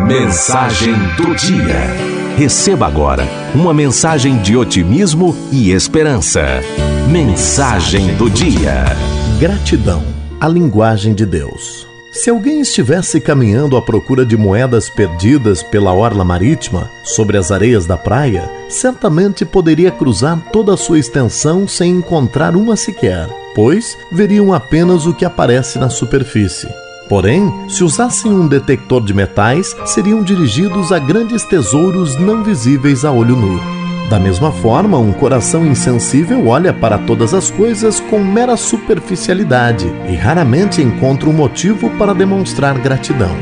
Mensagem do dia. Receba agora uma mensagem de otimismo e esperança. Mensagem do dia. Gratidão, a linguagem de Deus. Se alguém estivesse caminhando à procura de moedas perdidas pela orla marítima, sobre as areias da praia, certamente poderia cruzar toda a sua extensão sem encontrar uma sequer, pois veriam apenas o que aparece na superfície. Porém, se usassem um detector de metais, seriam dirigidos a grandes tesouros não visíveis a olho nu. Da mesma forma, um coração insensível olha para todas as coisas com mera superficialidade e raramente encontra um motivo para demonstrar gratidão.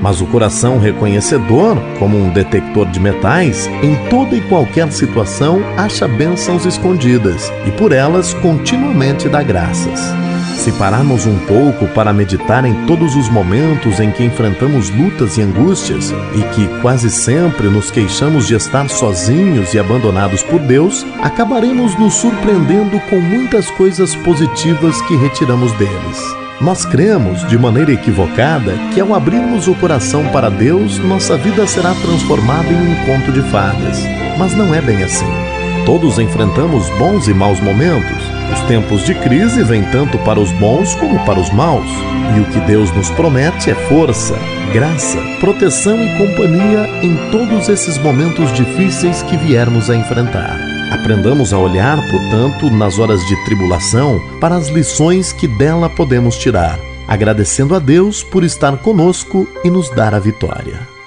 Mas o coração reconhecedor, como um detector de metais, em toda e qualquer situação acha bênçãos escondidas e por elas continuamente dá graças. Se pararmos um pouco para meditar em todos os momentos em que enfrentamos lutas e angústias e que quase sempre nos queixamos de estar sozinhos e abandonados por Deus, acabaremos nos surpreendendo com muitas coisas positivas que retiramos deles. Nós cremos, de maneira equivocada, que ao abrirmos o coração para Deus, nossa vida será transformada em um conto de fadas. Mas não é bem assim. Todos enfrentamos bons e maus momentos os tempos de crise vêm tanto para os bons como para os maus, e o que Deus nos promete é força, graça, proteção e companhia em todos esses momentos difíceis que viermos a enfrentar. Aprendamos a olhar, portanto, nas horas de tribulação, para as lições que dela podemos tirar, agradecendo a Deus por estar conosco e nos dar a vitória.